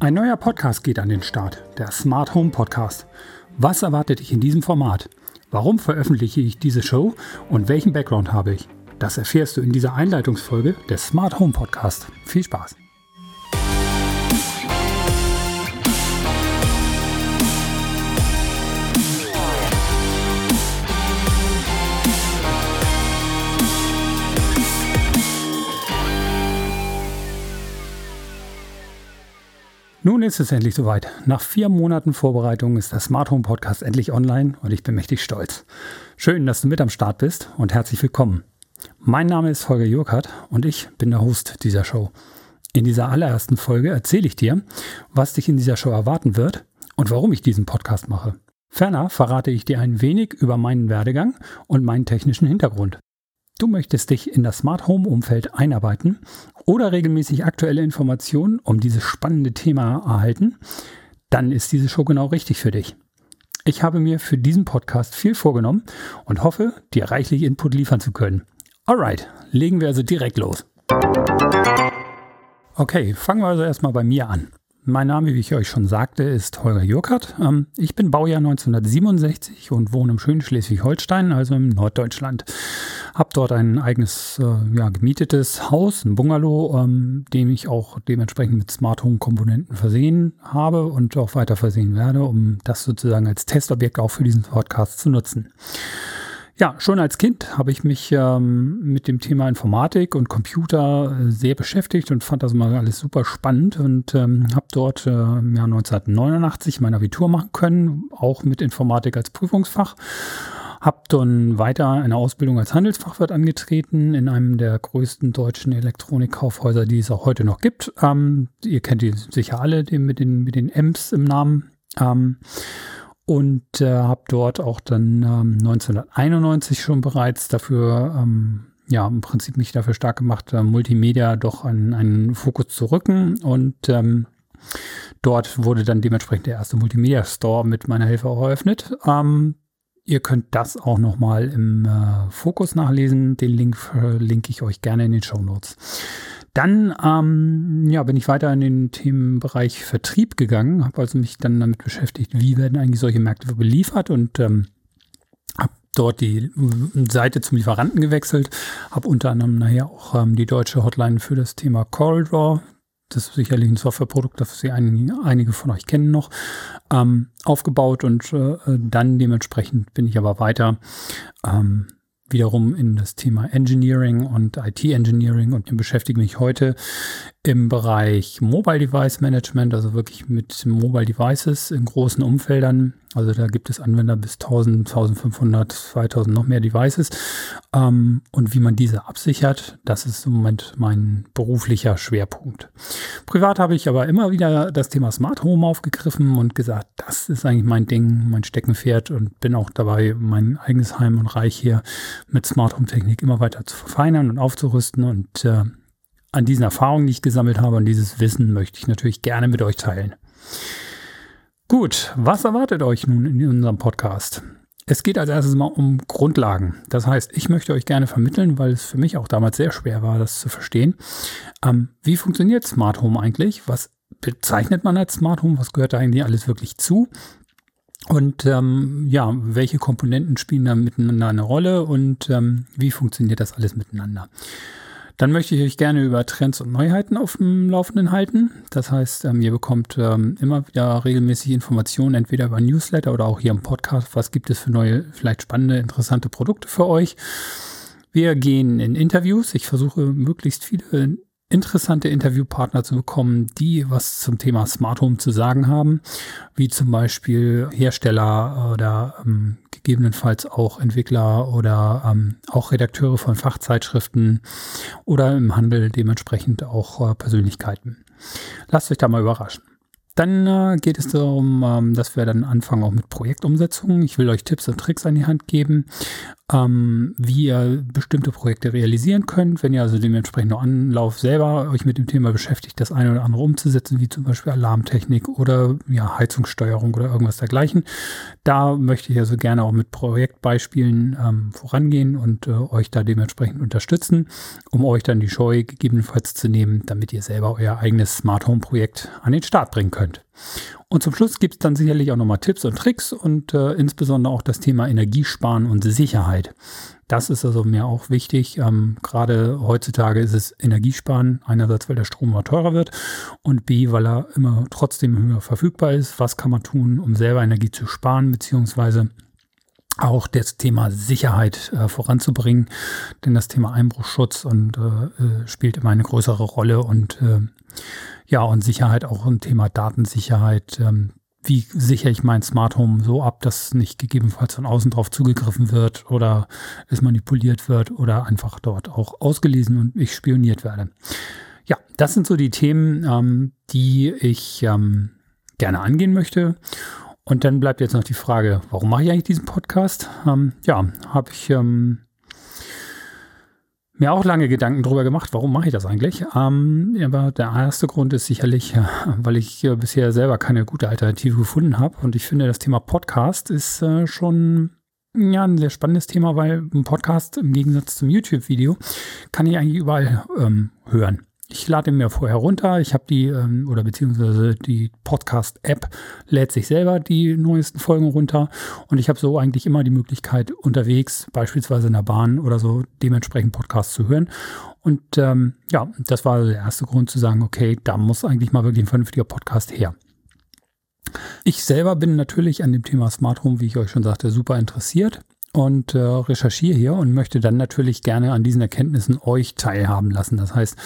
Ein neuer Podcast geht an den Start, der Smart Home Podcast. Was erwartet dich in diesem Format? Warum veröffentliche ich diese Show und welchen Background habe ich? Das erfährst du in dieser Einleitungsfolge des Smart Home Podcast. Viel Spaß! Nun ist es endlich soweit. Nach vier Monaten Vorbereitung ist der Smart Home Podcast endlich online und ich bin mächtig stolz. Schön, dass du mit am Start bist und herzlich willkommen. Mein Name ist Holger Jurkert und ich bin der Host dieser Show. In dieser allerersten Folge erzähle ich dir, was dich in dieser Show erwarten wird und warum ich diesen Podcast mache. Ferner verrate ich dir ein wenig über meinen Werdegang und meinen technischen Hintergrund. Du möchtest dich in das Smart Home Umfeld einarbeiten oder regelmäßig aktuelle Informationen um dieses spannende Thema erhalten, dann ist diese Show genau richtig für dich. Ich habe mir für diesen Podcast viel vorgenommen und hoffe, dir reichlich Input liefern zu können. Alright, legen wir also direkt los. Okay, fangen wir also erstmal bei mir an. Mein Name, wie ich euch schon sagte, ist Holger Jurkert. Ähm, ich bin Baujahr 1967 und wohne im schönen Schleswig-Holstein, also im Norddeutschland. Hab dort ein eigenes äh, ja, gemietetes Haus, ein Bungalow, ähm, dem ich auch dementsprechend mit Smart Home Komponenten versehen habe und auch weiter versehen werde, um das sozusagen als Testobjekt auch für diesen Podcast zu nutzen. Ja, schon als Kind habe ich mich ähm, mit dem Thema Informatik und Computer äh, sehr beschäftigt und fand das mal alles super spannend und ähm, habe dort äh, im Jahr 1989 mein Abitur machen können, auch mit Informatik als Prüfungsfach. Habe dann weiter eine Ausbildung als Handelsfachwirt angetreten in einem der größten deutschen Elektronikkaufhäuser, die es auch heute noch gibt. Ähm, ihr kennt die sicher alle, den mit den, mit den Ems im Namen. Ähm, und äh, habe dort auch dann ähm, 1991 schon bereits dafür, ähm, ja, im Prinzip mich dafür stark gemacht, äh, Multimedia doch an einen Fokus zu rücken und ähm, dort wurde dann dementsprechend der erste Multimedia Store mit meiner Hilfe auch eröffnet. Ähm, ihr könnt das auch nochmal im äh, Fokus nachlesen. Den Link verlinke ich euch gerne in den Show Notes. Dann ähm, ja, bin ich weiter in den Themenbereich Vertrieb gegangen, habe also mich dann damit beschäftigt, wie werden eigentlich solche Märkte beliefert und ähm, habe dort die Seite zum Lieferanten gewechselt, habe unter anderem nachher auch ähm, die deutsche Hotline für das Thema CorelDRAW, das ist sicherlich ein Softwareprodukt, das Sie einige, einige von euch kennen noch, ähm, aufgebaut und äh, dann dementsprechend bin ich aber weiter ähm, wiederum in das Thema Engineering und IT-Engineering und beschäftige mich heute im Bereich Mobile Device Management, also wirklich mit Mobile Devices in großen Umfeldern. Also da gibt es Anwender bis 1000, 1500, 2000 noch mehr Devices. Ähm, und wie man diese absichert, das ist im Moment mein beruflicher Schwerpunkt. Privat habe ich aber immer wieder das Thema Smart Home aufgegriffen und gesagt, das ist eigentlich mein Ding, mein Steckenpferd und bin auch dabei, mein eigenes Heim und Reich hier mit Smart Home Technik immer weiter zu verfeinern und aufzurüsten und äh, an diesen Erfahrungen, die ich gesammelt habe und dieses Wissen möchte ich natürlich gerne mit euch teilen. Gut, was erwartet euch nun in unserem Podcast? Es geht als erstes mal um Grundlagen. Das heißt, ich möchte euch gerne vermitteln, weil es für mich auch damals sehr schwer war, das zu verstehen. Ähm, wie funktioniert Smart Home eigentlich? Was bezeichnet man als Smart Home? Was gehört da eigentlich alles wirklich zu? Und ähm, ja, welche Komponenten spielen da miteinander eine Rolle und ähm, wie funktioniert das alles miteinander? Dann möchte ich euch gerne über Trends und Neuheiten auf dem Laufenden halten. Das heißt, ähm, ihr bekommt ähm, immer wieder regelmäßig Informationen, entweder über Newsletter oder auch hier im Podcast. Was gibt es für neue, vielleicht spannende, interessante Produkte für euch? Wir gehen in Interviews. Ich versuche möglichst viele interessante Interviewpartner zu bekommen, die was zum Thema Smart Home zu sagen haben, wie zum Beispiel Hersteller oder ähm, gegebenenfalls auch Entwickler oder ähm, auch Redakteure von Fachzeitschriften oder im Handel dementsprechend auch äh, Persönlichkeiten. Lasst euch da mal überraschen. Dann äh, geht es darum, ähm, dass wir dann anfangen auch mit Projektumsetzungen. Ich will euch Tipps und Tricks an die Hand geben, ähm, wie ihr bestimmte Projekte realisieren könnt. Wenn ihr also dementsprechend noch Anlauf selber euch mit dem Thema beschäftigt, das eine oder andere umzusetzen, wie zum Beispiel Alarmtechnik oder ja, Heizungssteuerung oder irgendwas dergleichen. Da möchte ich also gerne auch mit Projektbeispielen ähm, vorangehen und äh, euch da dementsprechend unterstützen, um euch dann die Scheu gegebenenfalls zu nehmen, damit ihr selber euer eigenes Smart Home Projekt an den Start bringen könnt. Und zum Schluss gibt es dann sicherlich auch nochmal Tipps und Tricks und äh, insbesondere auch das Thema Energiesparen und Sicherheit. Das ist also mir auch wichtig. Ähm, Gerade heutzutage ist es Energiesparen. Einerseits, weil der Strom immer teurer wird und B, weil er immer trotzdem höher verfügbar ist. Was kann man tun, um selber Energie zu sparen, beziehungsweise auch das Thema Sicherheit äh, voranzubringen, denn das Thema Einbruchschutz und äh, äh spielt immer eine größere Rolle und äh, ja, und Sicherheit auch ein Thema Datensicherheit. Ähm, wie sichere ich mein Smart Home so ab, dass nicht gegebenenfalls von außen drauf zugegriffen wird oder es manipuliert wird oder einfach dort auch ausgelesen und ich spioniert werde. Ja, das sind so die Themen, ähm, die ich ähm, gerne angehen möchte. Und dann bleibt jetzt noch die Frage, warum mache ich eigentlich diesen Podcast? Ähm, ja, habe ich ähm, mir auch lange Gedanken darüber gemacht, warum mache ich das eigentlich. Ähm, aber der erste Grund ist sicherlich, weil ich äh, bisher selber keine gute Alternative gefunden habe. Und ich finde, das Thema Podcast ist äh, schon ja, ein sehr spannendes Thema, weil ein Podcast im Gegensatz zum YouTube-Video kann ich eigentlich überall ähm, hören. Ich lade mir vorher runter. Ich habe die, ähm, oder beziehungsweise die Podcast-App lädt sich selber die neuesten Folgen runter. Und ich habe so eigentlich immer die Möglichkeit, unterwegs, beispielsweise in der Bahn oder so, dementsprechend Podcasts zu hören. Und ähm, ja, das war der erste Grund zu sagen, okay, da muss eigentlich mal wirklich ein vernünftiger Podcast her. Ich selber bin natürlich an dem Thema Smart Home, wie ich euch schon sagte, super interessiert und äh, recherchiere hier und möchte dann natürlich gerne an diesen Erkenntnissen euch teilhaben lassen. Das heißt,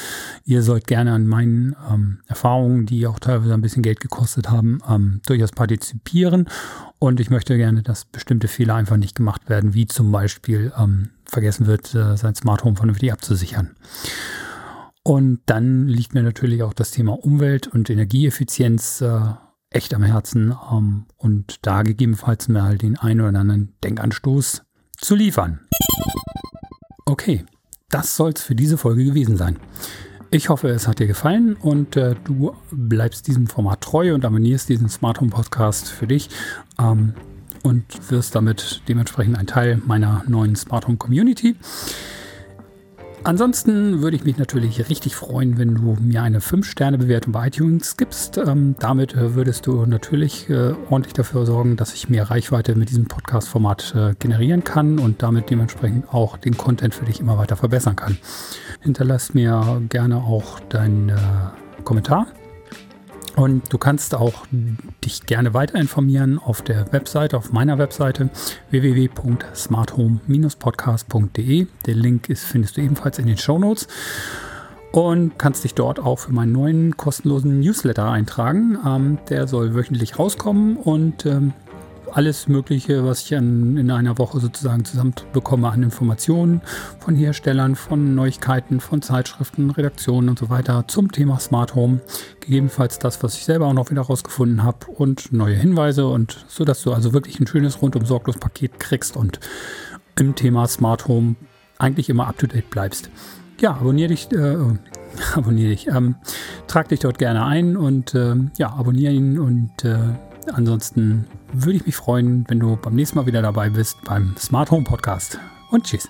ihr sollt gerne an meinen ähm, Erfahrungen, die auch teilweise ein bisschen Geld gekostet haben, ähm, durchaus partizipieren. Und ich möchte gerne, dass bestimmte Fehler einfach nicht gemacht werden, wie zum Beispiel ähm, vergessen wird, äh, sein Smart Home vernünftig abzusichern. Und dann liegt mir natürlich auch das Thema Umwelt und Energieeffizienz äh, echt am Herzen ähm, und da gegebenenfalls mir halt den einen oder anderen Denkanstoß zu liefern. Okay, das soll es für diese Folge gewesen sein. Ich hoffe, es hat dir gefallen und äh, du bleibst diesem Format treu und abonnierst diesen Smart Home Podcast für dich ähm, und wirst damit dementsprechend ein Teil meiner neuen Smart Home Community. Ansonsten würde ich mich natürlich richtig freuen, wenn du mir eine 5-Sterne-Bewertung bei iTunes gibst. Ähm, damit äh, würdest du natürlich äh, ordentlich dafür sorgen, dass ich mehr Reichweite mit diesem Podcast-Format äh, generieren kann und damit dementsprechend auch den Content für dich immer weiter verbessern kann. Hinterlass mir gerne auch deinen äh, Kommentar und du kannst auch dich gerne weiter informieren auf der Webseite, auf meiner Webseite www.smarthome-podcast.de. Der Link ist, findest du ebenfalls in den Show Notes. Und kannst dich dort auch für meinen neuen kostenlosen Newsletter eintragen. Ähm, der soll wöchentlich rauskommen und ähm, alles Mögliche, was ich an, in einer Woche sozusagen zusammenbekomme an Informationen von Herstellern, von Neuigkeiten, von Zeitschriften, Redaktionen und so weiter zum Thema Smart Home. Gegebenenfalls das, was ich selber auch noch wieder rausgefunden habe und neue Hinweise und so, dass du also wirklich ein schönes rundum sorglos Paket kriegst und im Thema Smart Home eigentlich immer up to date bleibst. Ja, abonniere dich, äh, abonniere dich, ähm, trag dich dort gerne ein und äh, ja, abonniere ihn und äh, Ansonsten würde ich mich freuen, wenn du beim nächsten Mal wieder dabei bist beim Smart Home Podcast. Und tschüss.